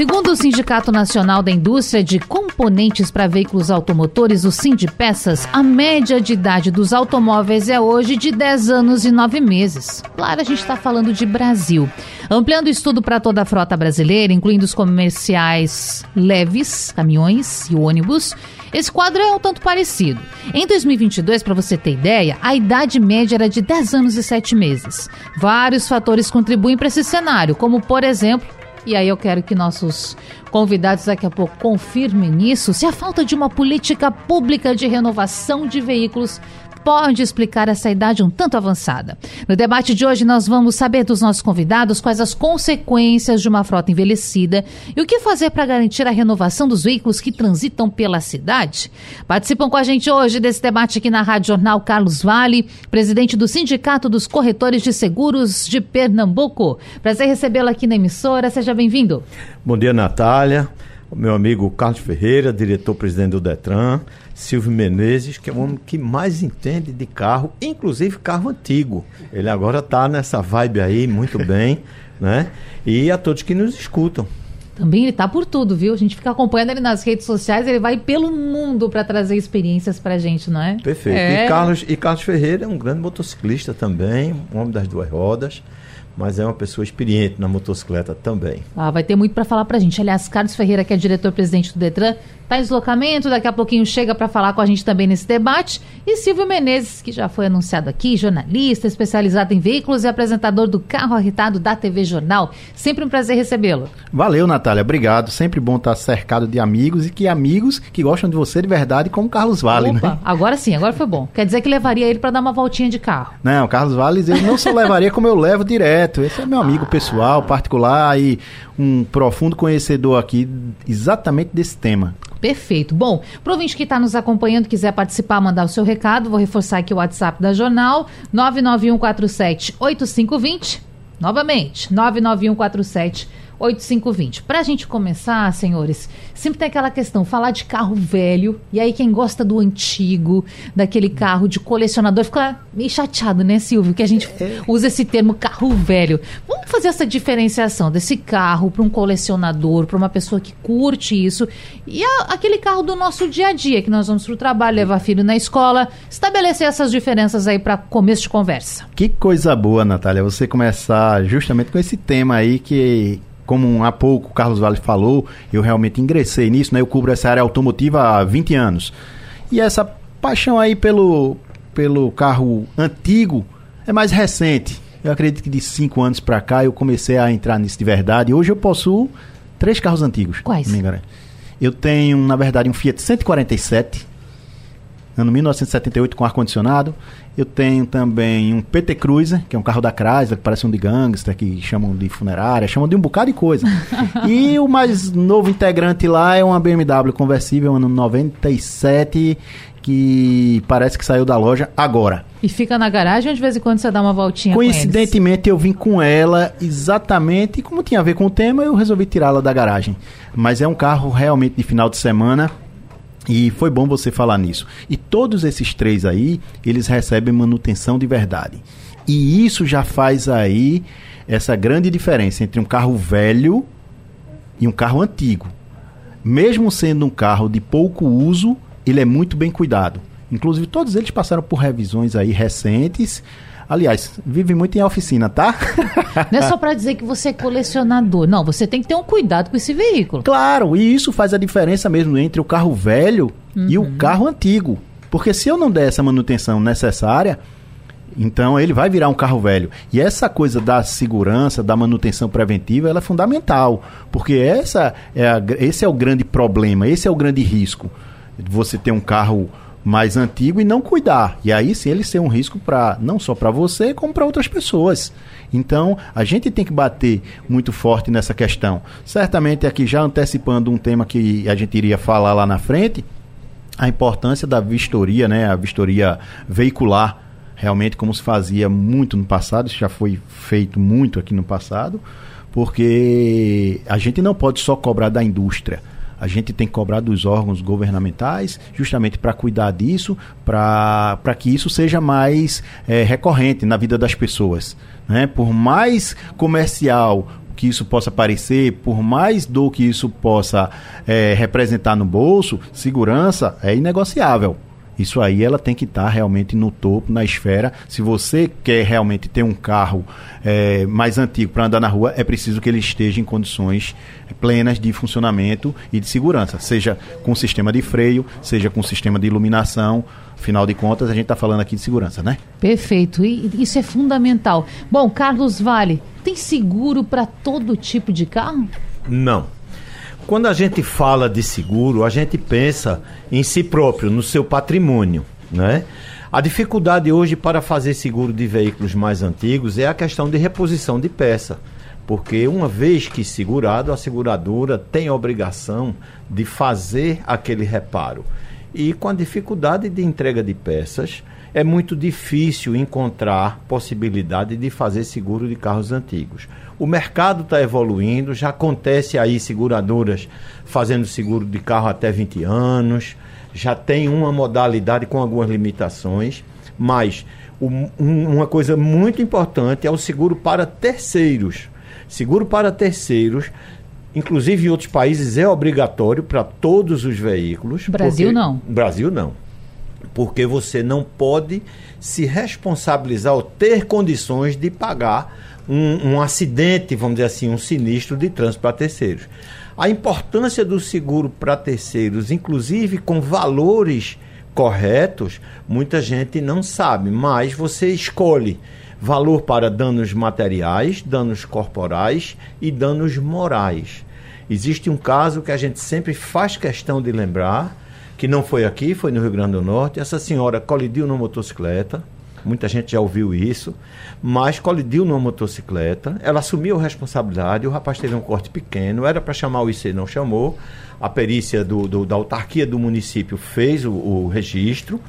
Segundo o Sindicato Nacional da Indústria de Componentes para Veículos Automotores, o Sindpeças, a média de idade dos automóveis é hoje de 10 anos e 9 meses. Claro, a gente está falando de Brasil. Ampliando o estudo para toda a frota brasileira, incluindo os comerciais leves, caminhões e ônibus, esse quadro é um tanto parecido. Em 2022, para você ter ideia, a idade média era de 10 anos e 7 meses. Vários fatores contribuem para esse cenário, como, por exemplo, e aí eu quero que nossos convidados daqui a pouco confirmem isso, se a falta de uma política pública de renovação de veículos pode explicar essa idade um tanto avançada. No debate de hoje, nós vamos saber dos nossos convidados quais as consequências de uma frota envelhecida e o que fazer para garantir a renovação dos veículos que transitam pela cidade. Participam com a gente hoje desse debate aqui na Rádio Jornal Carlos Vale, presidente do Sindicato dos Corretores de Seguros de Pernambuco. Prazer recebê-lo aqui na emissora. Seja bem-vindo. Bom dia, Natália. Meu amigo Carlos Ferreira, diretor-presidente do Detran. Silvio Menezes, que é o homem que mais entende de carro, inclusive carro antigo. Ele agora está nessa vibe aí, muito bem, né? E a todos que nos escutam. Também ele tá por tudo, viu? A gente fica acompanhando ele nas redes sociais, ele vai pelo mundo para trazer experiências pra gente, não é? Perfeito. É. E, Carlos, e Carlos Ferreira é um grande motociclista também, um homem das duas rodas mas é uma pessoa experiente na motocicleta também. Ah, vai ter muito para falar para a gente. Aliás, Carlos Ferreira, que é diretor-presidente do Detran, está em deslocamento, daqui a pouquinho chega para falar com a gente também nesse debate. E Silvio Menezes, que já foi anunciado aqui, jornalista, especializado em veículos e apresentador do Carro Arritado da TV Jornal. Sempre um prazer recebê-lo. Valeu, Natália, obrigado. Sempre bom estar cercado de amigos e que amigos que gostam de você de verdade, como Carlos Vale, Opa, né? agora sim, agora foi bom. Quer dizer que levaria ele para dar uma voltinha de carro. Não, Carlos Vale, ele não só levaria como eu levo direto. Esse é meu amigo pessoal, particular e um profundo conhecedor aqui exatamente desse tema. Perfeito. Bom, para o que está nos acompanhando, quiser participar, mandar o seu recado, vou reforçar aqui o WhatsApp da Jornal, 99147 8520. Novamente, 99147 8520. Para a gente começar, senhores, sempre tem aquela questão, falar de carro velho, e aí quem gosta do antigo, daquele carro de colecionador, fica meio chateado, né, Silvio, que a gente é. usa esse termo carro velho. Vamos fazer essa diferenciação desse carro para um colecionador, para uma pessoa que curte isso, e a, aquele carro do nosso dia a dia, que nós vamos para o trabalho, levar filho na escola, estabelecer essas diferenças aí para começo de conversa. Que coisa boa, Natália, você começar justamente com esse tema aí que como há pouco o Carlos Vale falou, eu realmente ingressei nisso, né? Eu cubro essa área automotiva há 20 anos. E essa paixão aí pelo, pelo carro antigo é mais recente. Eu acredito que de 5 anos para cá eu comecei a entrar nisso de verdade. Hoje eu possuo três carros antigos. Quais? Eu tenho, na verdade, um Fiat 147, ano 1978 com ar-condicionado. Eu tenho também um PT Cruiser, que é um carro da Chrysler, que parece um de gangster, que chamam de funerária, chamam de um bocado de coisa. e o mais novo integrante lá é uma BMW conversível, ano 97, que parece que saiu da loja agora. E fica na garagem ou de vez em quando você dá uma voltinha Coincidentemente, eu vim com ela exatamente, como tinha a ver com o tema, eu resolvi tirá-la da garagem. Mas é um carro realmente de final de semana e foi bom você falar nisso. E todos esses três aí, eles recebem manutenção de verdade. E isso já faz aí essa grande diferença entre um carro velho e um carro antigo. Mesmo sendo um carro de pouco uso, ele é muito bem cuidado. Inclusive, todos eles passaram por revisões aí recentes Aliás, vive muito em oficina, tá? Não é só para dizer que você é colecionador. Não, você tem que ter um cuidado com esse veículo. Claro, e isso faz a diferença mesmo entre o carro velho uhum. e o uhum. carro antigo. Porque se eu não der essa manutenção necessária, então ele vai virar um carro velho. E essa coisa da segurança, da manutenção preventiva, ela é fundamental. Porque essa é a, esse é o grande problema, esse é o grande risco. Você ter um carro mais antigo e não cuidar. E aí sim ele ser um risco para não só para você, como para outras pessoas. Então, a gente tem que bater muito forte nessa questão. Certamente aqui já antecipando um tema que a gente iria falar lá na frente, a importância da vistoria, né, a vistoria veicular realmente como se fazia muito no passado, isso já foi feito muito aqui no passado, porque a gente não pode só cobrar da indústria. A gente tem que cobrar dos órgãos governamentais justamente para cuidar disso, para que isso seja mais é, recorrente na vida das pessoas. Né? Por mais comercial que isso possa parecer, por mais dor que isso possa é, representar no bolso, segurança é inegociável. Isso aí ela tem que estar tá realmente no topo, na esfera. Se você quer realmente ter um carro é, mais antigo para andar na rua, é preciso que ele esteja em condições plenas de funcionamento e de segurança, seja com sistema de freio, seja com sistema de iluminação. Afinal de contas, a gente está falando aqui de segurança, né? Perfeito, e isso é fundamental. Bom, Carlos Vale, tem seguro para todo tipo de carro? Não. Quando a gente fala de seguro, a gente pensa em si próprio, no seu patrimônio, né? A dificuldade hoje para fazer seguro de veículos mais antigos é a questão de reposição de peça. Porque uma vez que segurado, a seguradora tem a obrigação de fazer aquele reparo. E com a dificuldade de entrega de peças, é muito difícil encontrar possibilidade de fazer seguro de carros antigos. O mercado está evoluindo, já acontece aí seguradoras fazendo seguro de carro até 20 anos, já tem uma modalidade com algumas limitações, mas um, uma coisa muito importante é o seguro para terceiros. Seguro para terceiros inclusive em outros países é obrigatório para todos os veículos. Brasil porque... não. Brasil não. Porque você não pode se responsabilizar ou ter condições de pagar um, um acidente, vamos dizer assim, um sinistro de trânsito para terceiros. A importância do seguro para terceiros, inclusive com valores corretos, muita gente não sabe, mas você escolhe valor para danos materiais, danos corporais e danos morais. Existe um caso que a gente sempre faz questão de lembrar, que não foi aqui, foi no Rio Grande do Norte. Essa senhora colidiu numa motocicleta, muita gente já ouviu isso, mas colidiu numa motocicleta, ela assumiu a responsabilidade, o rapaz teve um corte pequeno, era para chamar o IC, não chamou, a perícia do, do, da autarquia do município fez o, o registro,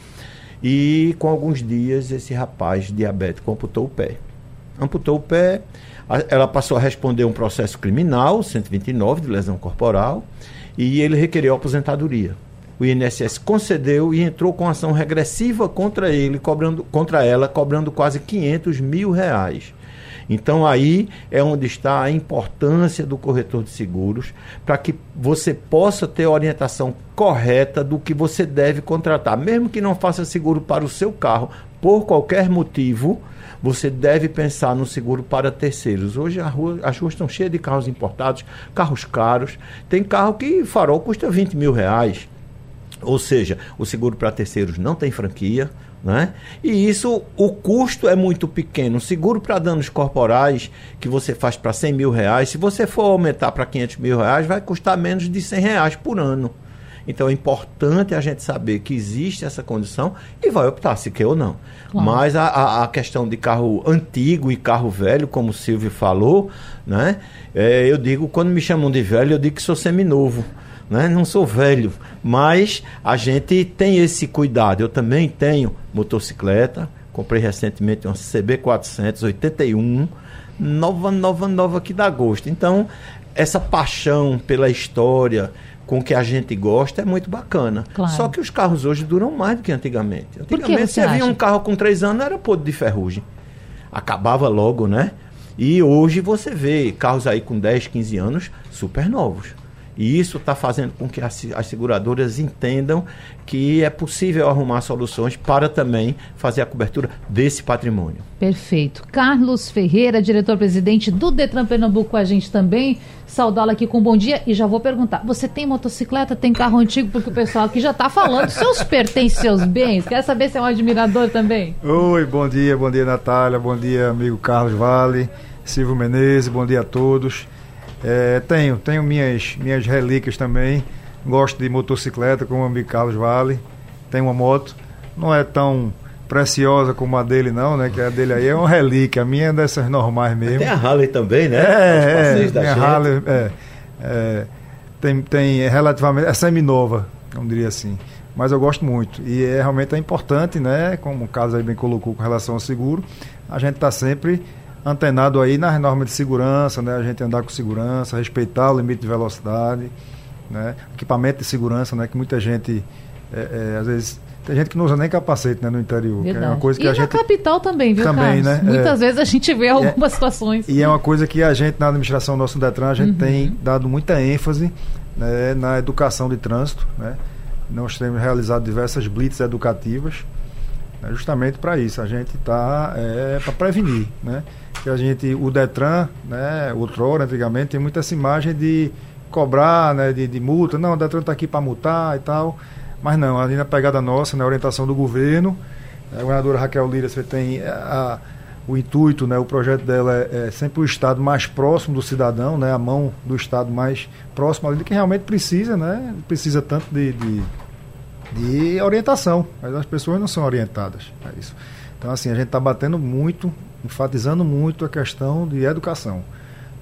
e com alguns dias esse rapaz diabético amputou o pé. Amputou o pé, ela passou a responder um processo criminal, 129 de lesão corporal, e ele requereu aposentadoria. O INSS concedeu e entrou com ação regressiva contra ele, cobrando contra ela, cobrando quase 500 mil reais. Então aí é onde está a importância do corretor de seguros para que você possa ter a orientação correta do que você deve contratar, mesmo que não faça seguro para o seu carro por qualquer motivo. Você deve pensar no seguro para terceiros. Hoje rua, as ruas estão cheias de carros importados, carros caros. Tem carro que farol custa 20 mil reais. Ou seja, o seguro para terceiros não tem franquia, né? E isso, o custo é muito pequeno. O seguro para danos corporais que você faz para 100 mil reais, se você for aumentar para 500 mil reais, vai custar menos de 100 reais por ano. Então é importante a gente saber que existe essa condição e vai optar se quer ou não. Claro. Mas a, a, questão de carro antigo e carro velho, como o Silvio falou, né? É, eu digo, quando me chamam de velho, eu digo que sou seminovo né? Não sou velho, mas a gente tem esse cuidado. Eu também tenho motocicleta, comprei recentemente uma CB400 81, nova, nova, nova que dá gosto. Então, essa paixão pela história com que a gente gosta é muito bacana. Claro. Só que os carros hoje duram mais do que antigamente. Antigamente você, você via um carro com três anos, era podre de ferrugem. Acabava logo, né? E hoje você vê carros aí com 10, 15 anos super novos. E isso está fazendo com que as, as, seguradoras entendam que é possível arrumar soluções para também fazer a cobertura desse patrimônio. Perfeito. Carlos Ferreira, diretor-presidente do Detran Pernambuco, com a gente também. Saudá-lo aqui com um bom dia. E já vou perguntar: você tem motocicleta, tem carro antigo? Porque o pessoal aqui já está falando seus pertences, seus bens. Quer saber se é um admirador também? Oi, bom dia, bom dia, Natália. Bom dia, amigo Carlos Vale, Silvio Menezes, bom dia a todos. É, tenho, tenho minhas, minhas relíquias também. Gosto de motocicleta, como o amigo Carlos Vale. Tenho uma moto. Não é tão preciosa como a dele, não, né? Que a dele aí é uma relíquia. A minha é dessas normais mesmo. Tem a Harley também, né? É, é a Harley, é, é, tem, tem relativamente. É semi-nova, vamos dizer assim. mas eu gosto muito. E é realmente é importante, né? Como o caso aí bem colocou com relação ao seguro, a gente está sempre antenado aí nas normas de segurança, né? A gente andar com segurança, respeitar o limite de velocidade, né? Equipamento de segurança, né? Que muita gente, é, é, às vezes, tem gente que não usa nem capacete né, no interior. É uma coisa que e a na gente capital também, viu, Também, Carlos? né? Muitas É. vezes a gente vê algumas situações. E é uma coisa que a gente, na administração nosso Detran, a gente Uhum. tem dado muita ênfase né, na educação de trânsito. Né? Nós temos realizado diversas blitz educativas, né, justamente para isso. A gente está é, para prevenir. Né? Que a gente, o Detran, né, outrora, antigamente, tem muita essa imagem de cobrar né, de, de multa. Não, o Detran está aqui para multar e tal. Mas não, ali na pegada nossa, na orientação do governo, a governadora Raquel Lira, você tem a, o intuito, né, o projeto dela é, é sempre o Estado mais próximo do cidadão, né, a mão do Estado mais próximo ali, que realmente precisa, né, precisa tanto de, de, de orientação, mas as pessoas não são orientadas a isso. Então, assim, a gente está batendo muito, enfatizando muito a questão de educação.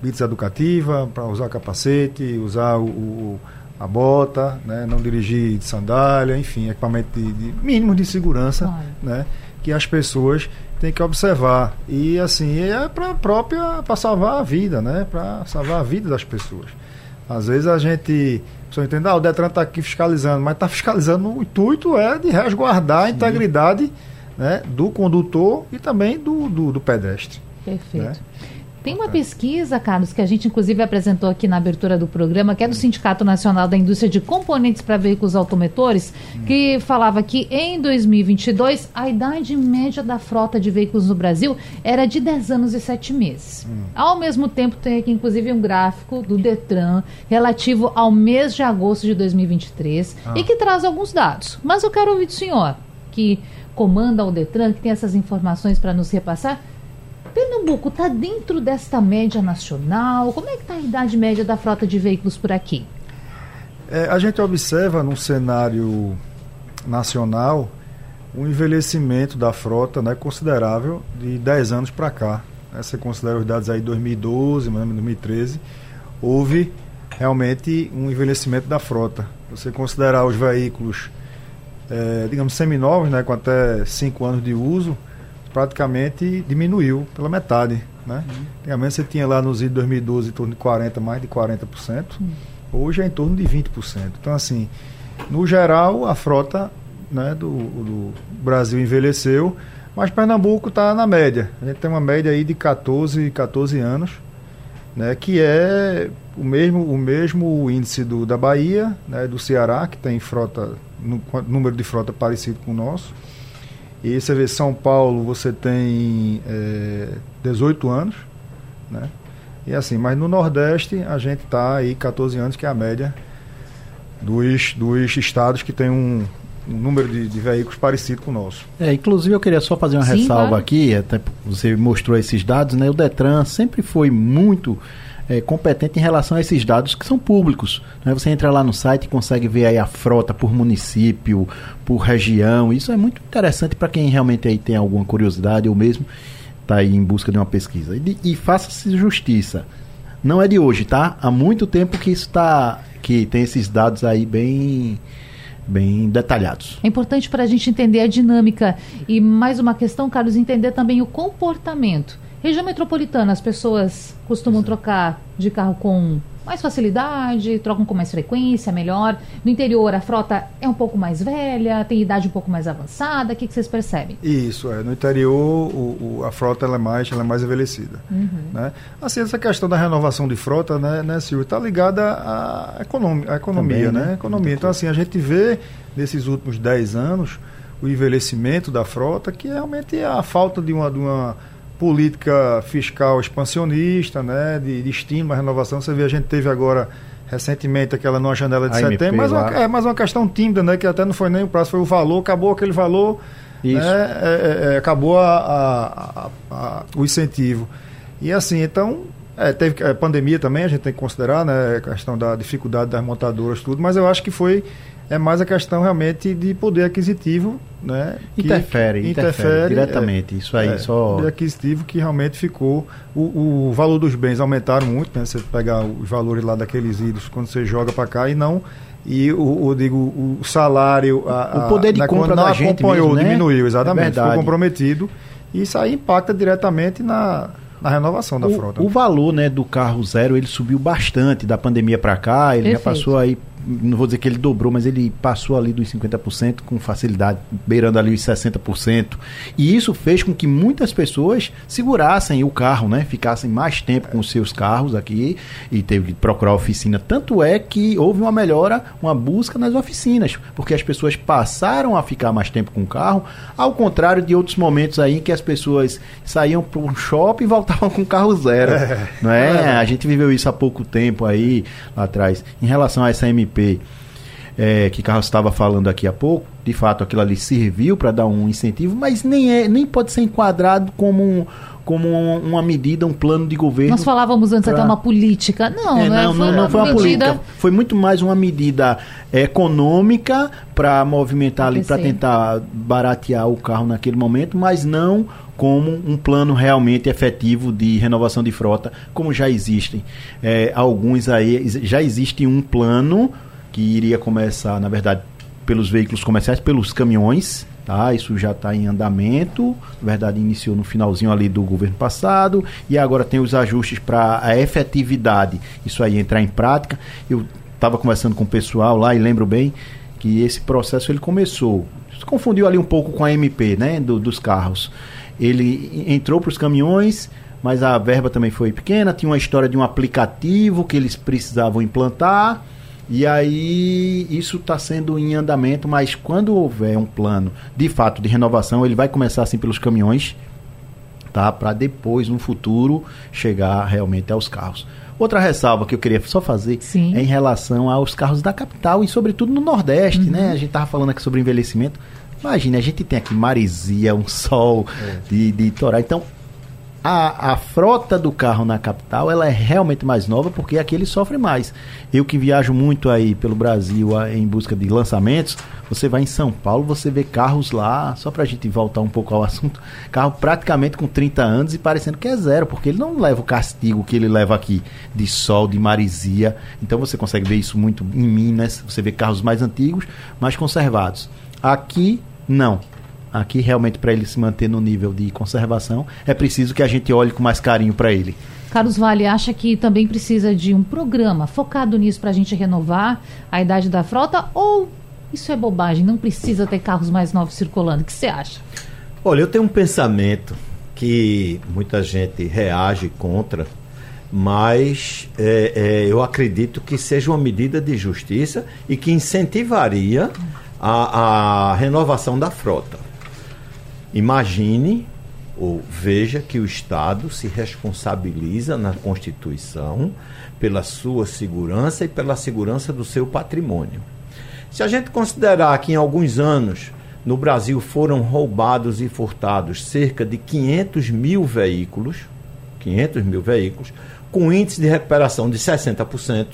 Blitz educativa, para usar capacete, usar o, o- a bota, né, não dirigir de sandália, enfim, equipamento de, de mínimo de segurança, Claro. né, que as pessoas têm que observar. E assim, é para própria para salvar a vida, né, para salvar a vida das pessoas. Às vezes a gente pessoa entende, ah, o Detran está aqui fiscalizando, mas está fiscalizando, o intuito é de resguardar a integridade né, do condutor e também do, do, do pedestre. Perfeito. né? Tem uma pesquisa, Carlos, que a gente inclusive apresentou aqui na abertura do programa, que é do Sindicato Nacional da Indústria de Componentes para Veículos Automotores, que falava que em 2022 a idade média da frota de veículos no Brasil era de 10 anos e 7 meses. Ao mesmo tempo, tem aqui inclusive um gráfico do Detran relativo ao mês de agosto de 2023 e que traz alguns dados. Mas eu quero ouvir do senhor, que comanda o Detran, que tem essas informações para nos repassar. Pernambuco está dentro desta média nacional? Como é que está a idade média da frota de veículos por aqui? É, a gente observa num cenário nacional um envelhecimento da frota né, considerável de 10 anos para cá. Né, você considera os dados aí 2012, ou menos 2013, houve realmente um envelhecimento da frota. Você considerar os veículos, eh, digamos, seminovos, né, com até 5 anos de uso, praticamente diminuiu pela metade. Né? Antigamente você tinha lá nos de 2012 em torno de 40%, mais de 40%. Hoje é em torno de 20%. Então, assim, no geral, a frota né, do, do Brasil envelheceu, mas Pernambuco está na média. A gente tem uma média aí de 14, 14 anos, né, que é o mesmo, o mesmo índice do, da Bahia, né, do Ceará, que tem frota, número de frota parecido com o nosso. E você vê São Paulo, você tem é, 18 anos, né? E assim, mas no Nordeste a gente está aí 14 anos, que é a média dos, dos estados que tem um número de, de veículos parecido com o nosso. É, inclusive eu queria só fazer uma Sim, ressalva claro. aqui, até você mostrou esses dados, né? O Detran sempre foi muito é, competente em relação a esses dados que são públicos. Né? Você entra lá no site e consegue ver aí a frota por município, por região. Isso é muito interessante para quem realmente aí tem alguma curiosidade ou mesmo está aí em busca de uma pesquisa. E, e faça-se justiça. Não é de hoje, tá? Há muito tempo que isso está, que tem esses dados aí bem, bem detalhados. É importante para a gente entender a dinâmica. E mais uma questão, Carlos, entender também o comportamento. Região metropolitana, as pessoas costumam trocar de carro com mais facilidade, trocam com mais frequência, melhor. No interior, a frota é um pouco mais velha, tem idade um pouco mais avançada. O que, que vocês percebem? Isso, é. No interior o, o- a frota ela é, mais, ela é mais envelhecida. Né? Assim, essa questão da renovação de frota, né, né Silvio, está ligada à, economi à economia, Também, né? né? Economia. Então, assim, a gente vê nesses últimos 10 anos o envelhecimento da frota, que realmente é a falta de uma, de uma política fiscal expansionista, né, de, de estímulo à renovação. Você vê, a gente teve agora recentemente aquela numa janela de A MP setembro, mas uma, é mais uma questão tímida, né, que até não foi nem o prazo, foi o valor, acabou aquele valor, né, é, é, é, acabou a- a- o incentivo. E assim, então, é, teve é, pandemia também, a gente tem que considerar, né, a questão da dificuldade das montadoras, tudo, mas eu acho que foi é mais a questão realmente de poder aquisitivo, né? Interfere, que interfere diretamente. Isso aí, só- Poder aquisitivo que realmente ficou. O, o valor dos bens aumentaram muito, né? Você pegar os valores lá daqueles ídolos quando você joga para cá e não e o, o digo, o salário, a, o poder de a, compra não da gente acompanhou, mesmo, né? diminuiu, exatamente, É ficou comprometido. E isso aí impacta diretamente na, na renovação da o, frota. O valor né, do carro zero ele subiu bastante da pandemia para cá. Ele Perfeito. já passou aí, não vou dizer que ele dobrou, mas ele passou ali dos 50% com facilidade, beirando ali os 60%. E isso fez com que muitas pessoas segurassem o carro, né? Ficassem mais tempo com os seus carros aqui e teve que procurar oficina. Tanto é que houve uma melhora, uma busca nas oficinas, porque as pessoas passaram a ficar mais tempo com o carro, ao contrário de outros momentos aí que as pessoas saíam para um shopping e voltavam com o carro zero. não é? A gente viveu isso há pouco tempo aí lá atrás. Em relação a essa MP é, que Carlos estava falando aqui há pouco, de fato aquilo ali serviu para dar um incentivo, mas nem, é, nem pode ser enquadrado como, um, como um- uma medida, um plano de governo. Nós falávamos antes até pra- uma política. Não, É, né? não, não, não foi uma medida- política. Foi muito mais uma medida econômica para movimentar ali, para tentar baratear o carro naquele momento, mas não como um plano realmente efetivo de renovação de frota, como já existem. É, alguns aí, já existe um plano que iria começar, na verdade, pelos veículos comerciais, pelos caminhões, tá? Isso já está em andamento. Na verdade, iniciou no finalzinho ali do governo passado e agora tem os ajustes para a efetividade. Isso aí entrar em prática. Eu estava conversando com o pessoal lá e lembro bem que esse processo ele começou. Se confundiu ali um pouco com a MP, né, do- dos carros. Ele entrou para os caminhões, mas a verba também foi pequena. Tinha uma história de um aplicativo que eles precisavam implantar. E aí isso está sendo em andamento, mas quando houver um plano de fato de renovação, ele vai começar assim pelos caminhões, tá? Para depois, no futuro, chegar realmente aos carros. Outra ressalva que eu queria só fazer Sim. é em relação aos carros da capital e sobretudo no Nordeste, né? A gente tava falando aqui sobre envelhecimento. Imagina, a gente tem aqui maresia, um sol de, de torar. Então, a, a frota do carro na capital ela é realmente mais nova porque aqui ele sofre mais. Eu que viajo muito aí pelo Brasil a- em busca de lançamentos, você vai em São Paulo, você vê carros lá, só pra gente voltar um pouco ao assunto, carro praticamente com 30 anos e parecendo que é zero, porque ele não leva o castigo que ele leva aqui de sol, de maresia. Então você consegue ver isso muito em Minas, você vê carros mais antigos, mais conservados. Aqui não. Aqui realmente para ele se manter no nível de conservação é preciso que a gente olhe com mais carinho para ele. Carlos Vale acha que também precisa de um programa focado nisso para a gente renovar a idade da frota ou isso é bobagem? Não precisa ter carros mais novos circulando. O que você acha? Olha, eu tenho um pensamento que muita gente reage contra, mas é, é, eu acredito que seja uma medida de justiça e que incentivaria a, a renovação da frota. Imagine ou veja que o Estado se responsabiliza na Constituição pela sua segurança e pela segurança do seu patrimônio. Se a gente considerar que em alguns anos no Brasil foram roubados e furtados cerca de 500 mil veículos, 500 mil veículos, com índice de recuperação de 60%,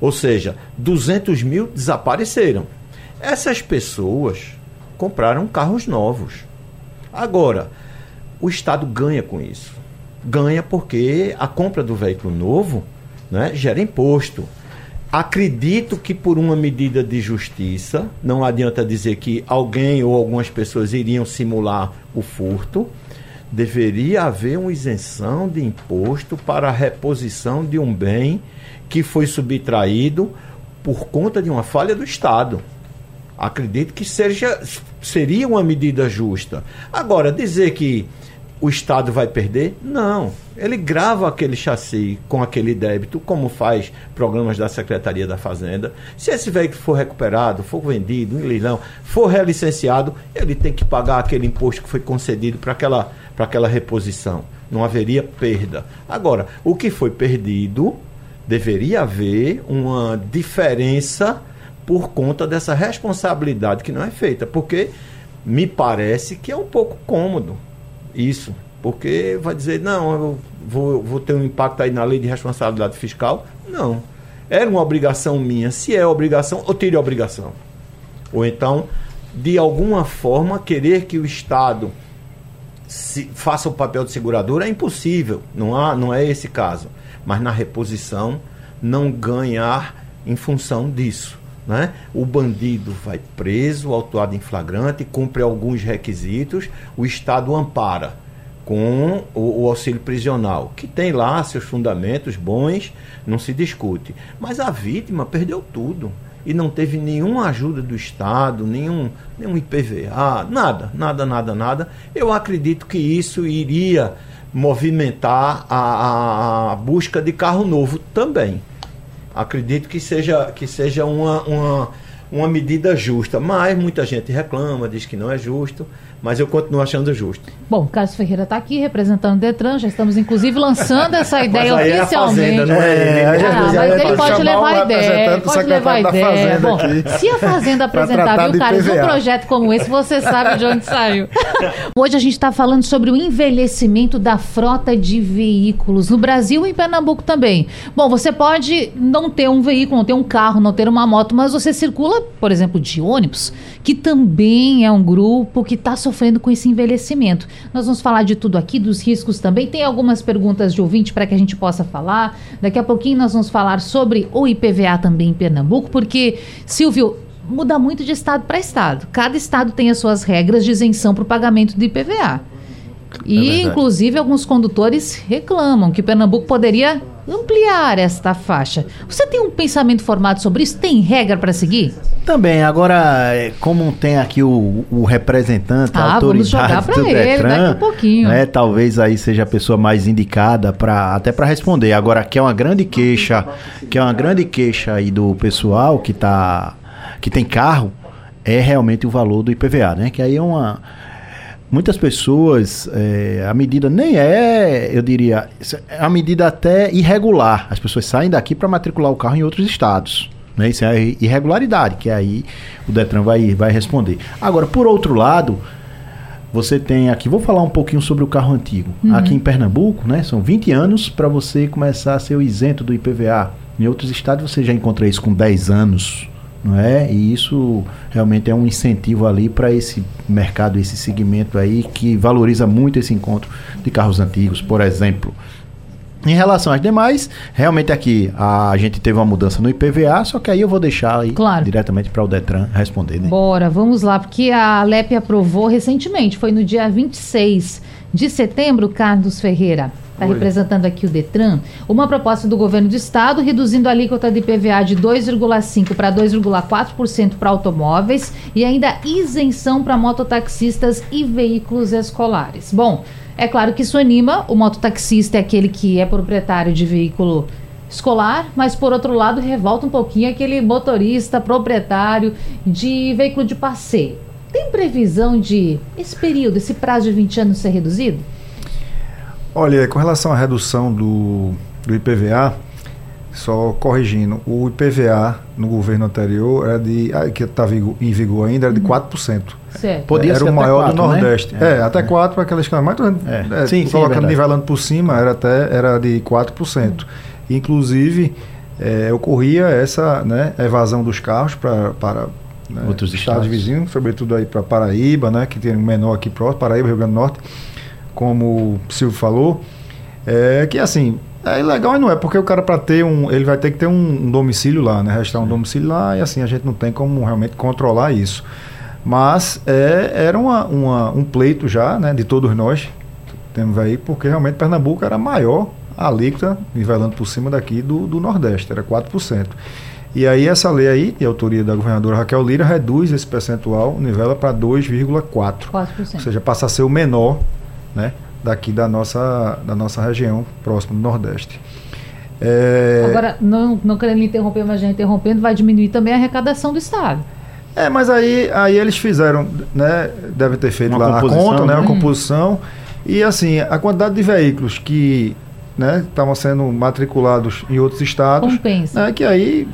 ou seja, 200 mil desapareceram. Essas pessoas compraram carros novos. Agora, o Estado ganha com isso. Ganha porque a compra do veículo novo né, gera imposto. Acredito que por uma medida de justiça, não adianta dizer que alguém ou algumas pessoas iriam simular o furto, deveria haver uma isenção de imposto para a reposição de um bem que foi subtraído por conta de uma falha do Estado. Acredito que seja, seria uma medida justa. Agora, dizer que o Estado vai perder? Não. Ele grava aquele chassi com aquele débito, como faz programas da Secretaria da Fazenda. Se esse veículo for recuperado, for vendido em leilão, for relicenciado, ele tem que pagar aquele imposto que foi concedido para aquela, para aquela reposição. Não haveria perda. Agora, o que foi perdido, deveria haver uma diferença por conta dessa responsabilidade que não é feita. Porque me parece que é um pouco cômodo isso. Porque vai dizer, não, eu vou, vou ter um impacto aí na lei de responsabilidade fiscal. Não. Era uma obrigação minha. Se é obrigação, eu tire a obrigação. Ou então, de alguma forma, querer que o Estado se, faça o papel de seguradora é impossível. Não, há, não é esse caso. Mas na reposição, não ganhar em função disso. Né? O bandido vai preso, autuado em flagrante, cumpre alguns requisitos, o Estado ampara com o, o, auxílio prisional, que tem lá seus fundamentos bons, não se discute. Mas a vítima perdeu tudo e não teve nenhuma ajuda do Estado, nenhum, nenhum IPVA, nada, nada, nada, nada. Eu acredito que isso iria movimentar a, a busca de carro novo também. Acredito que seja, que seja uma, uma, uma medida justa, mas muita gente reclama, diz que não é justo mas eu continuo achando justo. Bom, Carlos Ferreira está aqui representando o Detran, já estamos inclusive lançando essa ideia mas oficialmente. É a fazenda, não é, é, ah, mas ele pode levar a ideia, pode levar a ideia. Bom, se a Fazenda apresentar, viu, Carlos, um projeto como esse, você sabe de onde saiu. Hoje a gente está falando sobre o envelhecimento da frota de veículos no Brasil e em Pernambuco também. Bom, você pode não ter um veículo, não ter um carro, não ter uma moto, mas você circula, por exemplo, de ônibus, que também é um grupo que está sofrendo sofrendo com esse envelhecimento. Nós vamos falar de tudo aqui, dos riscos também. Tem algumas perguntas de ouvinte para que a gente possa falar. Daqui a pouquinho nós vamos falar sobre o IPVA também em Pernambuco, porque, Silvio, muda muito de estado para estado. Cada estado tem as suas regras de isenção para o pagamento do IPVA. E, é inclusive, alguns condutores reclamam que Pernambuco poderia ampliar esta faixa. Você tem um pensamento formado sobre isso? Tem regra para seguir? Também, agora, é, como tem aqui o, o representante, ah, a autoridade do ele, Detran, pouquinho. Né, talvez aí seja a pessoa mais indicada para até para responder. Agora, que é uma grande queixa, que é uma grande queixa aí do pessoal que tá que tem carro, é realmente o valor do IPVA, né? Que aí é uma muitas pessoas, é, a medida nem é, eu diria, é a medida até irregular. As pessoas saem daqui para matricular o carro em outros estados. Né? Isso é irregularidade, que aí o Detran vai, vai responder. Agora, por outro lado, você tem aqui, vou falar um pouquinho sobre o carro antigo. Uhum. Aqui em Pernambuco, né, são 20 anos para você começar a ser o isento do IPVA. Em outros estados você já encontra isso com 10 anos não é? E isso realmente é um incentivo ali para esse mercado, esse segmento aí que valoriza muito esse encontro de carros antigos, por exemplo. Em relação às demais, realmente aqui a gente teve uma mudança no IPVA, só que aí eu vou deixar aí claro. diretamente para o Detran responder. Né? Bora, vamos lá, porque a LEP aprovou recentemente, foi no dia 26 de setembro, Carlos Ferreira está representando aqui o Detran, uma proposta do governo do estado reduzindo a alíquota de PVA de 2,5% para 2,4% para automóveis e ainda isenção para mototaxistas e veículos escolares. Bom, é claro que isso anima, o mototaxista é aquele que é proprietário de veículo escolar, mas por outro lado revolta um pouquinho aquele motorista proprietário de veículo de passeio. Tem previsão de esse período, esse prazo de 20 anos ser reduzido? Olha, com relação à redução do, do IPVA, só corrigindo, o IPVA no governo anterior era de. Ah, que está em vigor ainda, era de 4%. Uhum. Certo. Podia era ser o maior 4, do né? Nordeste. Né? É, é, até 4 para aquelas escala. Mas é. É, sim, colocando, sim, nivelando por cima, era até era de 4%. Uhum. Inclusive, é, ocorria essa né, evasão dos carros pra, para né, outros estados, estados vizinhos, sobretudo aí para Paraíba, né, que tem um menor aqui próximo, Paraíba, Rio Grande do Norte como o Silvio falou, é que assim, é ilegal e não é, porque o cara para ter um, ele vai ter que ter um, um domicílio lá, né? Restar um domicílio lá e assim a gente não tem como realmente controlar isso. Mas é, era uma, uma, um pleito já, né, de todos nós, temos aí, porque realmente Pernambuco era maior a alíquota, nivelando por cima daqui do, do Nordeste, era 4%. E aí essa lei aí, de autoria da governadora Raquel Lira, reduz esse percentual, nivela para 2,4%. Ou seja, passa a ser o menor né, daqui da nossa, da nossa região, próximo do Nordeste. É... Agora, não, não querendo interromper, mas já interrompendo, vai diminuir também a arrecadação do Estado. É, mas aí, aí eles fizeram, né? Devem ter feito uma lá a conta, né? A né? composição. E assim, a quantidade de veículos que né, estavam sendo matriculados em outros estados. Compensa. Né, que aí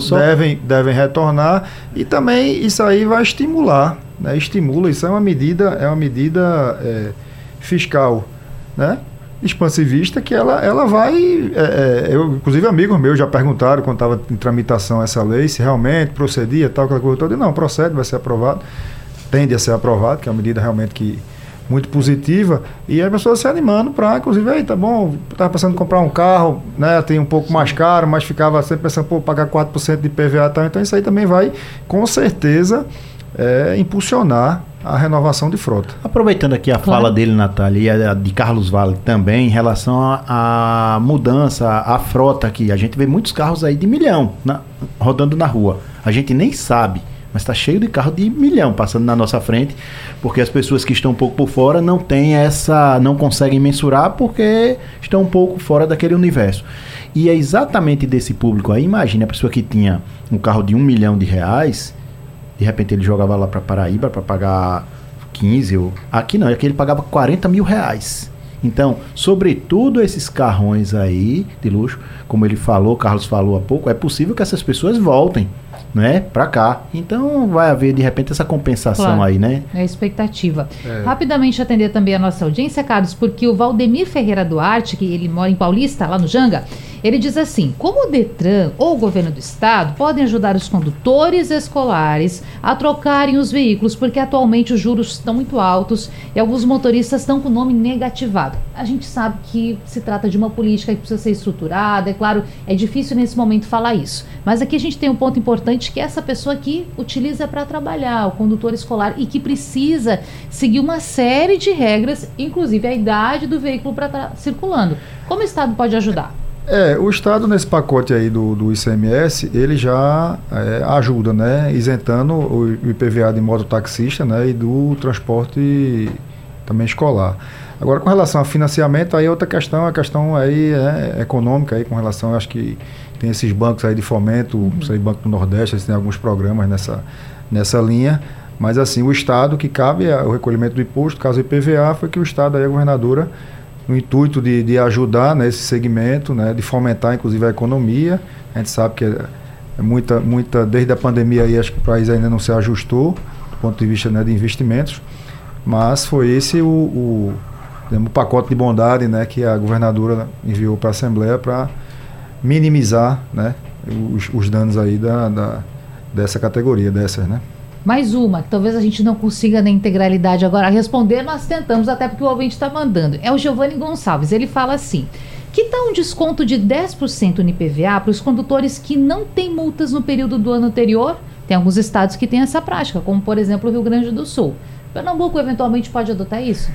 só... devem, devem retornar. E também isso aí vai estimular. Né, estimula, isso é uma medida, é uma medida. É, fiscal né, expansivista que ela, ela vai. É, é, eu, inclusive, amigos meus já perguntaram quando estava em tramitação essa lei se realmente procedia tal, aquela coisa toda. Não, procede, vai ser aprovado, tende a ser aprovado, que é uma medida realmente que muito positiva e as pessoas se animando para, inclusive, aí, tá bom, estava pensando em comprar um carro, né, tem um pouco mais caro, mas ficava sempre pensando, pô, pagar 4% de PVA e tal, então isso aí também vai, com certeza, é, impulsionar a renovação de frota. Aproveitando aqui a claro. fala dele, Natália, e a de Carlos Vale também, em relação à mudança, à frota aqui. A gente vê muitos carros aí de milhão na, rodando na rua. A gente nem sabe, mas está cheio de carro de milhão passando na nossa frente, porque as pessoas que estão um pouco por fora não têm essa, não conseguem mensurar porque estão um pouco fora daquele universo. E é exatamente desse público aí. Imagine a pessoa que tinha um carro de um milhão de reais de repente ele jogava lá para Paraíba para pagar 15 ou aqui não, aqui ele pagava 40 mil reais. Então, sobretudo esses carrões aí de luxo, como ele falou, Carlos falou há pouco, é possível que essas pessoas voltem né, para cá. Então vai haver de repente essa compensação claro, aí, né? É a expectativa. É. Rapidamente atender também a nossa audiência, Carlos, porque o Valdemir Ferreira Duarte, que ele mora em Paulista, lá no Janga, ele diz assim: como o Detran ou o governo do estado podem ajudar os condutores escolares a trocarem os veículos, porque atualmente os juros estão muito altos e alguns motoristas estão com o nome negativado. A gente sabe que se trata de uma política que precisa ser estruturada, é claro, é difícil nesse momento falar isso. Mas aqui a gente tem um ponto importante que é essa pessoa que utiliza para trabalhar, o condutor escolar, e que precisa seguir uma série de regras, inclusive a idade do veículo para estar tá circulando. Como o Estado pode ajudar? É, o Estado nesse pacote aí do, do ICMS, ele já é, ajuda, né? Isentando o IPVA de mototaxista né, e do transporte também escolar. Agora, com relação a financiamento, aí é outra questão, a questão aí é econômica aí com relação, acho que tem esses bancos aí de fomento, uhum. sei, Banco do Nordeste, tem alguns programas nessa, nessa linha, mas assim, o Estado que cabe é o recolhimento do imposto, caso IPVA, foi que o Estado aí, a governadora no intuito de, de ajudar nesse segmento, né, de fomentar inclusive a economia. A gente sabe que é, é muita, muita, desde a pandemia aí, acho que o país ainda não se ajustou do ponto de vista né, de investimentos, mas foi esse o, o, o pacote de bondade né, que a governadora enviou para a Assembleia para minimizar né, os, os danos aí da, da, dessa categoria, dessas, né? Mais uma, que talvez a gente não consiga na integralidade agora responder, nós tentamos, até porque o ouvinte está mandando. É o Giovanni Gonçalves. Ele fala assim: que tal um desconto de 10% no IPVA para os condutores que não têm multas no período do ano anterior? Tem alguns estados que têm essa prática, como por exemplo o Rio Grande do Sul. Pernambuco eventualmente pode adotar isso?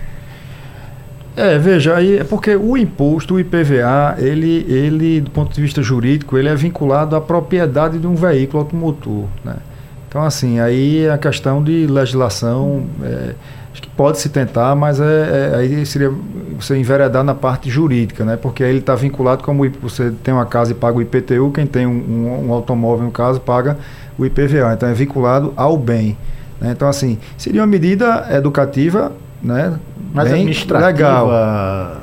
É, veja, aí é porque o imposto, o IPVA, ele, ele, do ponto de vista jurídico, ele é vinculado à propriedade de um veículo automotor, né? Então, assim, aí a questão de legislação, é, acho que pode se tentar, mas é, é, aí seria você enveredar na parte jurídica, né? Porque aí ele está vinculado como você tem uma casa e paga o IPTU, quem tem um, um, um, automóvel, no caso, paga o IPVA. Então, é vinculado ao bem. Né? Então, assim, seria uma medida educativa, né? Mas bem administrativa... legal.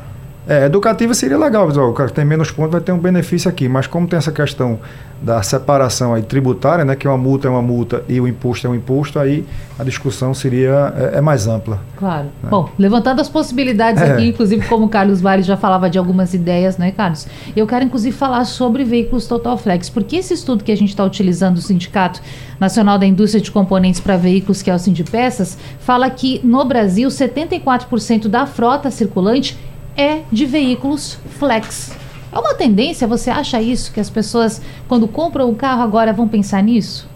É, educativa seria legal, o cara que tem menos pontos vai ter um benefício aqui, mas como tem essa questão da separação aí tributária, né, que uma multa é uma multa e o imposto é um imposto, aí a discussão seria é, é mais ampla. Claro. Né? Bom, levantando as possibilidades é. aqui, inclusive como o Carlos Vale já falava de algumas ideias, né, Carlos? Eu quero inclusive falar sobre veículos Total Flex, porque esse estudo que a gente está utilizando do Sindicato Nacional da Indústria de Componentes para Veículos, que é o Sindpeças, fala que no Brasil 74% da frota circulante é de veículos flex. É uma tendência, você acha isso? Que as pessoas, quando compram um carro agora, vão pensar nisso?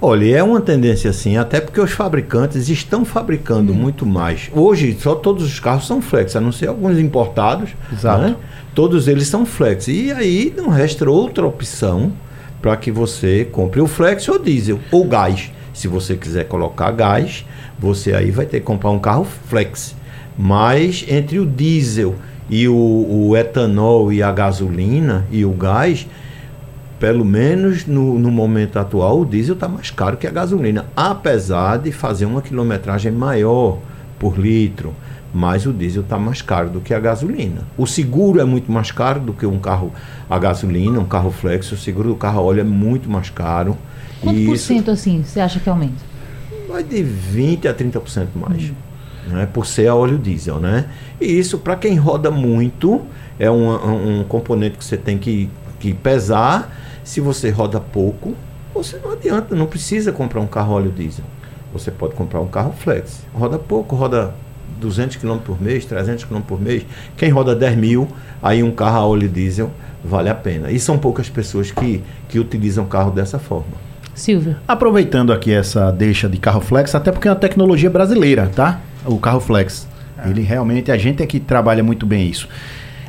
Olha, é uma tendência sim, até porque os fabricantes estão fabricando hum. muito mais. Hoje, só todos os carros são flex, a não ser alguns importados. Exato. Né? Todos eles são flex. E aí não resta outra opção para que você compre o flex ou diesel, ou gás. Se você quiser colocar gás, você aí vai ter que comprar um carro flex. Mas entre o diesel e o, o etanol e a gasolina e o gás, pelo menos no, no momento atual, o diesel está mais caro que a gasolina, apesar de fazer uma quilometragem maior por litro. Mas o diesel está mais caro do que a gasolina. O seguro é muito mais caro do que um carro a gasolina, um carro flex. O seguro do carro a óleo é muito mais caro. Quanto por cento assim você acha que aumenta? Vai de 20% a 30% mais. Hum né, por ser a óleo diesel. Né? E isso, para quem roda muito, é um, um componente que você tem que, que pesar. Se você roda pouco, você não adianta, não precisa comprar um carro óleo diesel. Você pode comprar um carro flex. Roda pouco, roda 200 km por mês, 300 km por mês. Quem roda 10 mil, aí um carro a óleo diesel vale a pena. E são poucas pessoas que, que utilizam carro dessa forma. Silvio. Aproveitando aqui essa deixa de carro flex, até porque é uma tecnologia brasileira, tá? O carro flex. Ele realmente, a gente é que trabalha muito bem isso.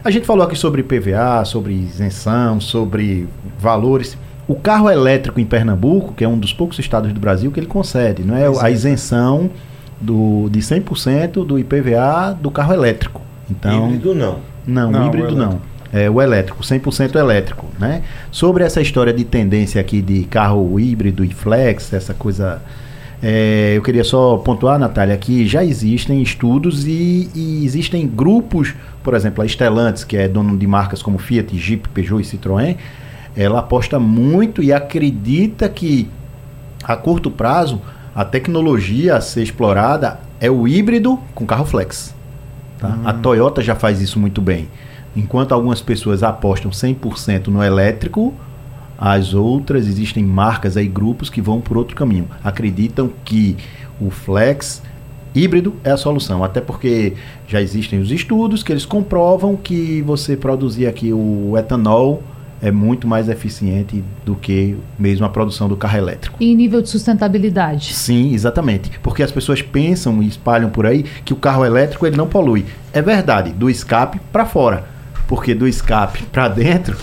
A gente falou aqui sobre PVA, sobre isenção, sobre valores. O carro elétrico em Pernambuco, que é um dos poucos estados do Brasil que ele concede, não é a isenção do, de 100% do IPVA do carro elétrico. Então, Híbrido não. não, Não, híbrido não. É o elétrico, 100% elétrico, né? Sobre essa história de tendência aqui de carro híbrido e flex, essa coisa... é, eu queria só pontuar, Natália, que já existem estudos e, e existem grupos, por exemplo, a Stellantis, que é dono de marcas como Fiat, Jeep, Peugeot e Citroën, ela aposta muito e acredita que a curto prazo a tecnologia a ser explorada é o híbrido com carro flex. tá? A Toyota já faz isso muito bem. Enquanto algumas pessoas apostam 100% no elétrico, as outras existem marcas aí, grupos que vão por outro caminho. Acreditam que o flex híbrido é a solução, até porque já existem os estudos que eles comprovam que você produzir aqui o etanol é muito mais eficiente do que mesmo a produção do carro elétrico. E em nível de sustentabilidade? Sim, exatamente. Porque as pessoas pensam e espalham por aí que o carro elétrico ele não polui. É verdade, do escape para fora. Porque do escape para dentro,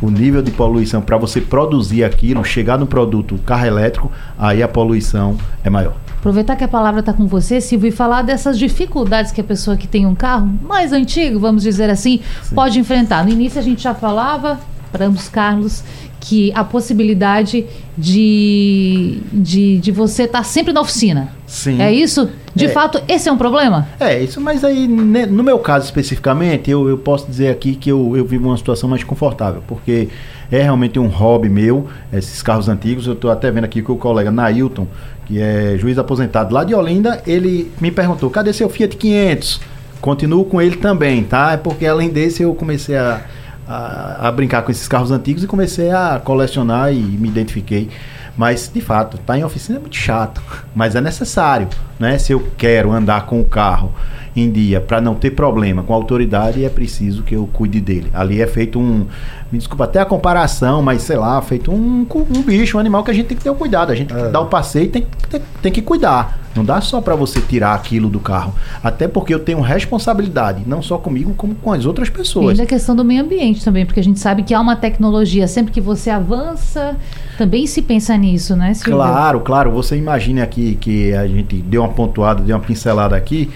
o nível de poluição para você produzir aquilo, chegar no produto carro elétrico, aí a poluição é maior. Aproveitar que a palavra está com você, Silvio, e falar dessas dificuldades que a pessoa que tem um carro mais antigo, vamos dizer assim, pode enfrentar. No início a gente já falava, para ambos Carlos, que a possibilidade de, de, de você estar sempre na oficina. Sim. É isso? De É. fato, esse é um problema? É, isso, mas aí, né, no meu caso especificamente, eu, eu posso dizer aqui que eu, eu vivo uma situação mais confortável, porque é realmente um hobby meu, esses carros antigos. Eu estou até vendo aqui que o colega Nailton, que é juiz aposentado lá de Olinda, ele me perguntou: cadê seu Fiat 500? Continuo com ele também, tá? É porque além desse eu comecei a, a, a brincar com esses carros antigos e comecei a colecionar e me identifiquei. Mas, de fato, estar em oficina é muito chato. Mas é necessário, né? Se eu quero andar com o carro em dia para não ter problema com a autoridade, é preciso que eu cuide dele. Ali é feito um. Me desculpa até a comparação, mas sei lá, feito um, um bicho, um animal que a gente tem que ter o cuidado. A gente tem que dar o passeio e tem, que- tem, tem que cuidar. Não dá só para você tirar aquilo do carro. Até porque eu tenho responsabilidade, não só comigo, como com as outras E pessoas. ainda a questão do meio ambiente também, porque a gente sabe que há uma tecnologia, sempre que você avança, também se pensa nisso, né, Silvio? Claro, claro. Você imagine aqui que a gente deu uma pontuada, deu uma pincelada aqui,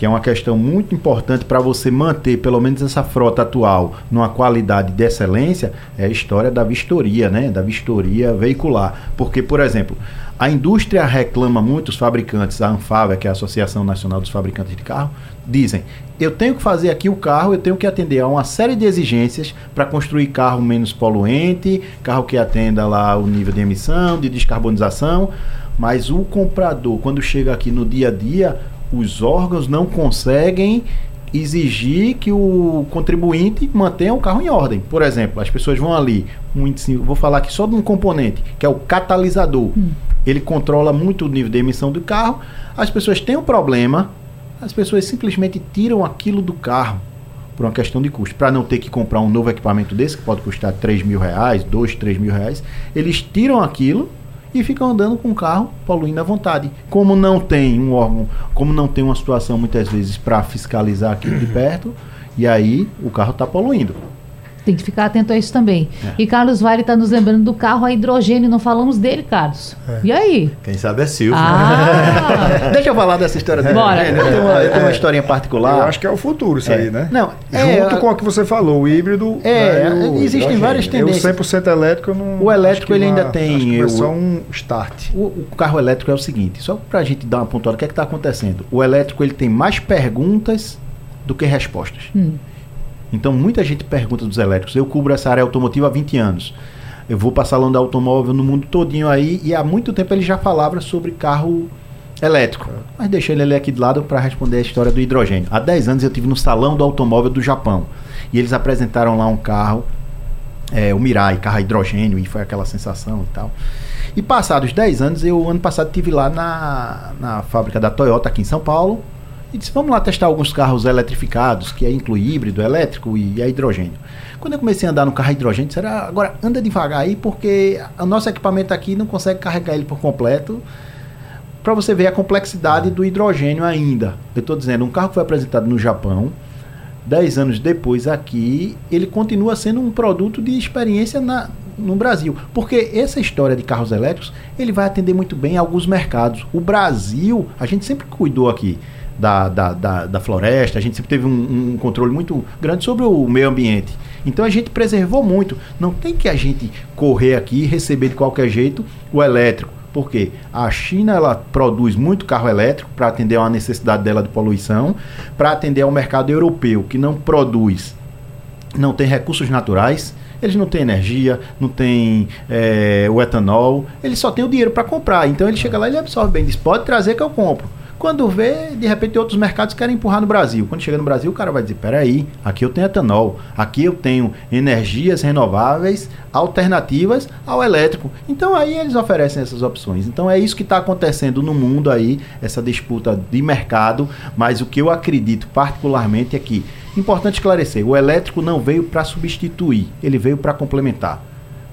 que é uma questão muito importante para você manter pelo menos essa frota atual numa qualidade de excelência, é a história da vistoria, né? Da vistoria veicular. Porque, por exemplo, a indústria reclama muito, os fabricantes, a Anfávia, que é a Associação Nacional dos Fabricantes de Carro, dizem: eu tenho que fazer aqui o carro, eu tenho que atender a uma série de exigências para construir carro menos poluente, carro que atenda lá o nível de emissão, de descarbonização, mas o comprador, quando chega aqui no dia a dia, os órgãos não conseguem exigir que o contribuinte mantenha o carro em ordem. Por exemplo, as pessoas vão ali, um índice, vou falar aqui só de um componente, que é o catalisador. Ele controla muito o nível de emissão do carro. As pessoas têm um problema, as pessoas simplesmente tiram aquilo do carro por uma questão de custo. Para não ter que comprar um novo equipamento desse, que pode custar 3 mil reais, 2, 3 mil reais, eles tiram aquilo e ficam andando com o carro poluindo à vontade. Como não tem um órgão, como não tem uma situação muitas vezes para fiscalizar aquilo de perto, e aí o carro está poluindo. Tem que ficar atento a isso também. É. E Carlos Vale está nos lembrando do carro a hidrogênio, não falamos dele, Carlos. É. E aí? Quem sabe é Silvio. Ah! Deixa eu falar dessa história do Bora. hidrogênio. Eu tenho uma, eu tenho uma historinha particular. Eu acho que é o futuro isso É. aí, né? Não, é, Junto com o que você falou, o híbrido. É, né, o existem várias Eu, tendências. 100% elétrico, eu não. O elétrico, ele ainda uma- tem Acho que o- vai só um start. O, o carro elétrico é o seguinte, só para a gente dar uma pontuada, o que é que está acontecendo? O elétrico ele tem mais perguntas do que respostas. Hum. Então muita gente pergunta dos elétricos. Eu cubro essa área automotiva há 20 anos. Eu vou para salão de automóvel no mundo todinho aí e há muito tempo ele já falava sobre carro elétrico. Mas deixei ele aqui de lado para responder a história do hidrogênio. Há 10 anos eu tive no salão do automóvel do Japão e eles apresentaram lá um carro é, o Mirai, carro a hidrogênio, e foi aquela sensação e tal. E passados 10 anos, eu ano passado estive lá na, na fábrica da Toyota aqui em São Paulo, e disse: vamos lá testar alguns carros eletrificados, que é inclui híbrido, elétrico e é hidrogênio. Quando eu comecei a andar no carro hidrogênio, disse: agora anda devagar aí, porque o nosso equipamento aqui não consegue carregar ele por completo. Para você ver a complexidade do hidrogênio ainda. Eu estou dizendo, um carro que foi apresentado no Japão, dez anos depois aqui, ele continua sendo um produto de experiência na, no Brasil. Porque essa história de carros elétricos, ele vai atender muito bem a alguns mercados. O Brasil, a gente sempre cuidou aqui da, da, da, da floresta, a gente sempre teve um, um, controle muito grande sobre o meio ambiente. Então a gente preservou muito. Não tem que a gente correr aqui e receber de qualquer jeito o elétrico. Porque a China ela produz muito carro elétrico para atender a necessidade dela de poluição, para atender ao mercado europeu que não produz, não tem recursos naturais, eles não têm energia, não tem é, o etanol, eles só têm o dinheiro para comprar. Então ele chega lá e ele absorve bem, diz: pode trazer que eu compro. Quando vê, de repente outros mercados querem empurrar no Brasil. Quando chega no Brasil, o cara vai dizer: peraí, aqui eu tenho etanol, aqui eu tenho energias renováveis alternativas ao elétrico. Então aí eles oferecem essas opções. Então é isso que está acontecendo no mundo aí, essa disputa de mercado. Mas o que eu acredito particularmente é que, importante esclarecer, o elétrico não veio para substituir, ele veio para complementar.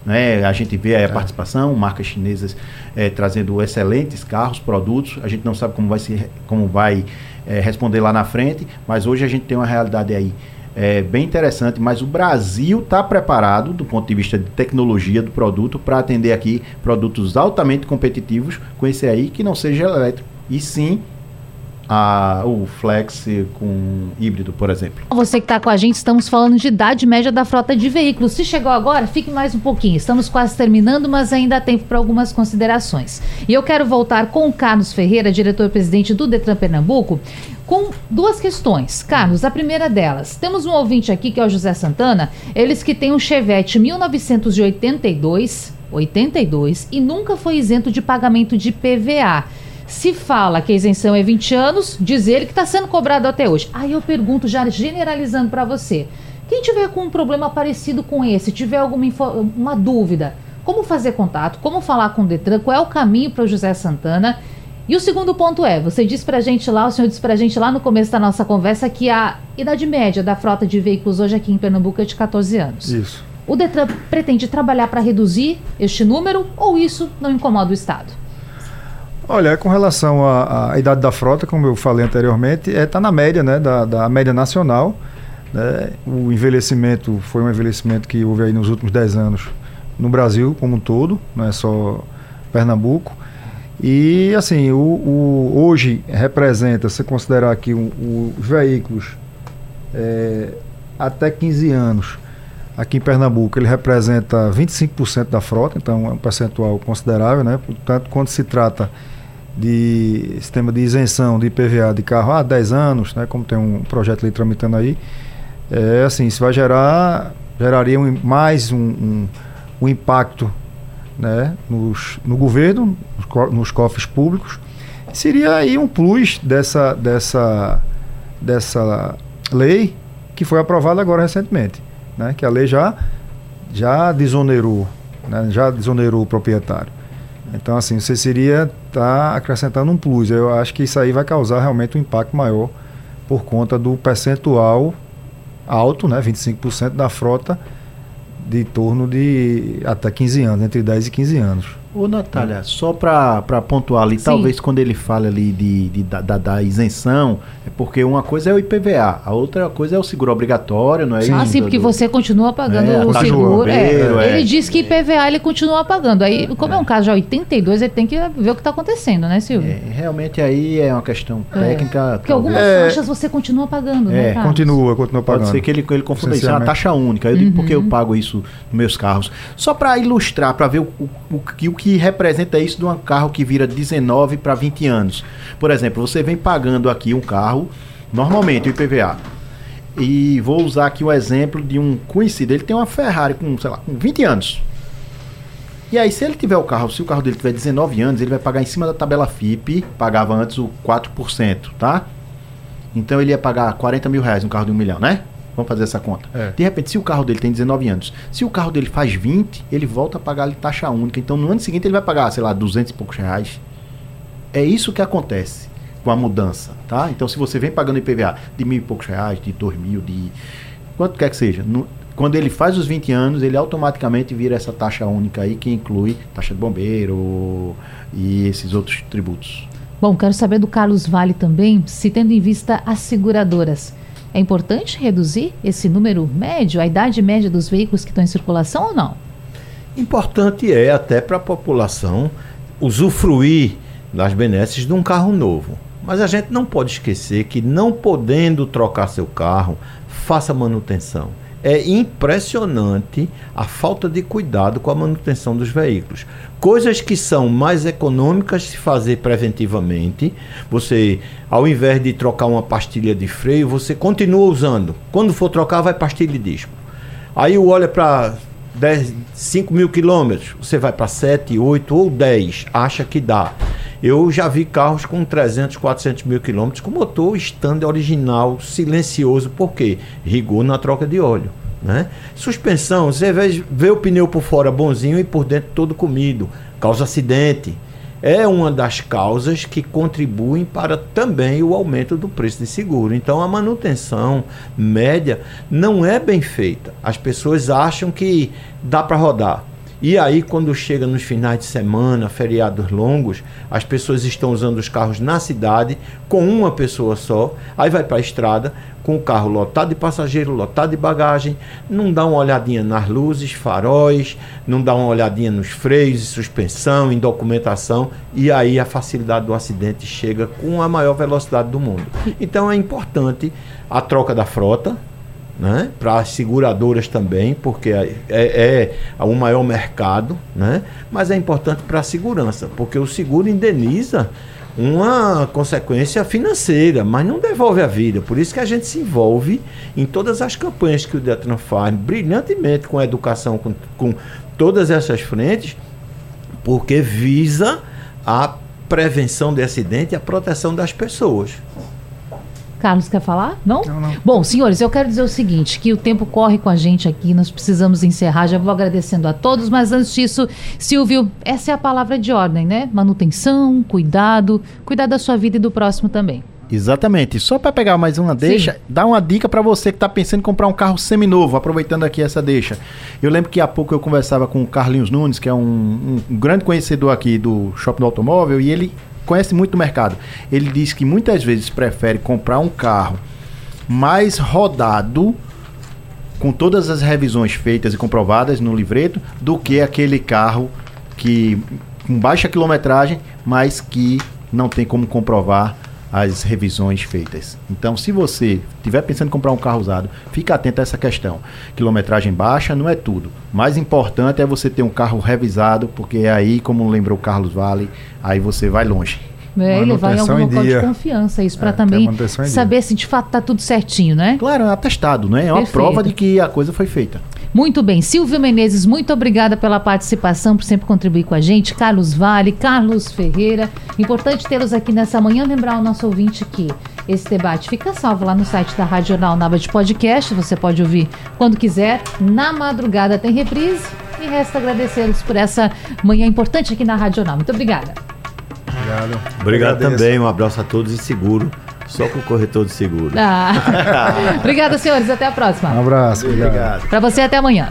Né? A gente vê a participação, marcas chinesas é, trazendo excelentes carros, produtos. A gente não sabe como vai, se, como vai é, responder lá na frente, mas hoje a gente tem uma realidade aí é, bem interessante. Mas o Brasil está preparado, do ponto de vista de tecnologia do produto, para atender aqui produtos altamente competitivos com esse aí que não seja elétrico. E sim a, o Flex com híbrido, por exemplo. Você que está com a gente, estamos falando de idade média da frota de veículos. Se chegou agora, fique mais um pouquinho. Estamos quase terminando, mas ainda há tempo para algumas considerações. E eu quero voltar com o Carlos Ferreira, diretor-presidente do Detran Pernambuco, com duas questões. Carlos, a primeira delas, temos um ouvinte aqui que é o José Santana, eles que têm um Chevette 1982, 82 e nunca foi isento de pagamento de PVA. Se fala que a isenção é 20 anos, diz ele que está sendo cobrado até hoje. Aí eu pergunto, já generalizando para você, quem tiver com um problema parecido com esse, tiver alguma uma dúvida, como fazer contato, como falar com o Detran, qual é o caminho para o José Santana? E o segundo ponto é, você disse pra gente lá, o senhor disse pra gente lá no começo da nossa conversa que a idade média da frota de veículos hoje aqui em Pernambuco é de 14 anos. Isso. O Detran pretende trabalhar para reduzir este número ou isso não incomoda o Estado? Olha, com relação à, à, idade da frota, como eu falei anteriormente, está é, tá na média, né, da, da média nacional. Né? O envelhecimento foi um envelhecimento que houve aí nos últimos 10 anos no Brasil como um todo, não é só Pernambuco. E assim, o, o hoje representa, se considerar aqui os veículos é, até 15 anos, aqui em Pernambuco, ele representa 25% da frota, então é um percentual considerável, né? Portanto, quando se trata de sistema de isenção de IPVA de carro há 10 anos, né, como tem um projeto ali tramitando aí, é assim, isso vai gerar, geraria um, mais um, um, um impacto né, nos, no governo, nos, nos cofres públicos, seria aí um plus dessa, dessa, dessa lei que foi aprovada agora recentemente, né, que a lei já, já desonerou, né, já desonerou o proprietário. Então, assim, você seria tá acrescentando um plus. Eu acho que isso aí vai causar realmente um impacto maior por conta do percentual alto, né, 25% da frota de torno de até 15 anos, entre 10 e 15 anos. Ô, Natália, só para pontuar ali, Sim. talvez quando ele fala ali de, de da, da, da, isenção, é porque uma coisa é o IPVA, a outra coisa é o seguro obrigatório, não é sim. isso? Ah, sim, porque do... você continua pagando é, o seguro. É, é, ele diz que IPVA ele continua pagando. Aí, como é, um caso já 82, ele tem que ver o que está acontecendo, né, Silvio? É, realmente aí é uma questão é. técnica. Porque algumas faixas você continua pagando, né, Carlos? Continua, continua pagando. Pode ser que ele, ele confunda isso, é uma taxa única. Eu digo porque eu uhum. pago isso nos meus carros. Só para ilustrar, para ver o, o, o, o que que representa isso de um carro que vira 19 para 20 anos. Por exemplo, você vem pagando aqui um carro, normalmente o IPVA. E vou usar aqui o exemplo de um conhecido. Ele tem uma Ferrari com, sei lá, com 20 anos. E aí, se ele tiver o carro, se o carro dele tiver 19 anos, ele vai pagar em cima da tabela FIP, pagava antes o 4%, tá? Então ele ia pagar 40 mil reais no carro de um milhão, né? Vamos fazer essa conta. É. De repente, se o carro dele tem 19 anos, se o carro dele faz 20, ele volta a pagar ali taxa única. Então, no ano seguinte, ele vai pagar, sei lá, 200 e poucos reais. É isso que acontece. com a mudança, tá? Então, se você vem pagando IPVA de mil e poucos reais, de dois mil, de quanto quer que seja, no, quando ele faz os 20 anos, ele automaticamente vira essa taxa única aí que inclui taxa de bombeiro e esses outros tributos. Bom, quero saber do Carlos Vale também, se tendo em vista as seguradoras, é importante reduzir esse número médio, a idade média dos veículos que estão em circulação ou não? Importante é até para a população usufruir das benesses de um carro novo. Mas a gente não pode esquecer que não podendo trocar seu carro, faça manutenção. É impressionante a falta de cuidado com a manutenção dos veículos. Coisas que são mais econômicas se fazer preventivamente. Você, ao invés de trocar uma pastilha de freio, você continua usando. Quando for trocar, vai pastilha de disco. Aí o olha para 10, 5 mil quilômetros, você vai para 7, 8 ou 10, acha que dá. Eu já vi carros com 300, 400 mil quilômetros com motor stand original, silencioso, por quê? Rigor na troca de óleo. Né? Suspensão, você vê, vê o pneu por fora bonzinho e por dentro todo comido, causa acidente. É uma das causas que contribuem para também o aumento do preço de seguro. Então a manutenção média não é bem feita. As pessoas acham que dá para rodar. E aí, quando chega nos finais de semana, feriados longos, as pessoas estão usando os carros na cidade com uma pessoa só, aí vai para a estrada com o carro lotado de passageiro, lotado de bagagem, não dá uma olhadinha nas luzes, faróis, não dá uma olhadinha nos freios, suspensão, em documentação, e aí a facilidade do acidente chega com a maior velocidade do mundo. Então é importante a troca da frota, né? para as seguradoras também, porque é, é, é o maior mercado, né? mas é importante para a segurança, porque o seguro indeniza uma consequência financeira, mas não devolve a vida. Por isso que a gente se envolve em todas as campanhas que o Detran faz, brilhantemente com a educação, com, com todas essas frentes, porque visa a prevenção de acidente e a proteção das pessoas. Carlos quer falar? Não? Não, não? Bom, senhores, eu quero dizer o seguinte, que o tempo corre com a gente aqui, nós precisamos encerrar, já vou agradecendo a todos, mas antes disso, Silvio, essa é a palavra de ordem, né? Manutenção, cuidado, cuidar da sua vida e do próximo também. Exatamente. Só para pegar mais uma deixa, Sim. dá uma dica para você que está pensando em comprar um carro seminovo, aproveitando aqui essa deixa. Eu lembro que há pouco eu conversava com o Carlinhos Nunes, que é um, um, um grande conhecedor aqui do Shopping do Automóvel, e ele conhece muito o mercado. Ele diz que muitas vezes prefere comprar um carro mais rodado, com todas as revisões feitas e comprovadas no livreto, do que aquele carro que com baixa quilometragem, mas que não tem como comprovar as revisões feitas. Então, se você estiver pensando em comprar um carro usado, fique atento a essa questão. Quilometragem baixa não é tudo. Mais importante é você ter um carro revisado, porque é aí, como lembrou o Carlos Vale, aí você vai longe. É, ele vai em algum local de confiança, isso, para é, também saber se de fato está tudo certinho, né? Claro, é atestado, né? É uma Perfeito. prova de que a coisa foi feita. Muito bem. Silvio Menezes, muito obrigada pela participação, por sempre contribuir com a gente. Carlos Vale, Carlos Ferreira. Importante tê-los aqui nessa manhã. Lembrar o nosso ouvinte que esse debate fica salvo lá no site da Rádio Jornal Nava de Podcast. Você pode ouvir quando quiser. Na madrugada tem reprise. E resta agradecê-los por essa manhã importante aqui na Rádio Jornal. Muito obrigada. Obrigado. Obrigado também. Um abraço a todos e seguro. Só com o corretor de seguro. Ah. Obrigada, senhores. Até a próxima. Um abraço. Obrigado. Para você, até amanhã.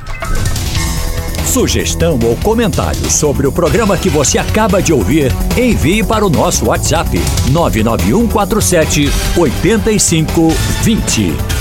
Sugestão ou comentário sobre o programa que você acaba de ouvir, envie para o nosso WhatsApp 99147 8520.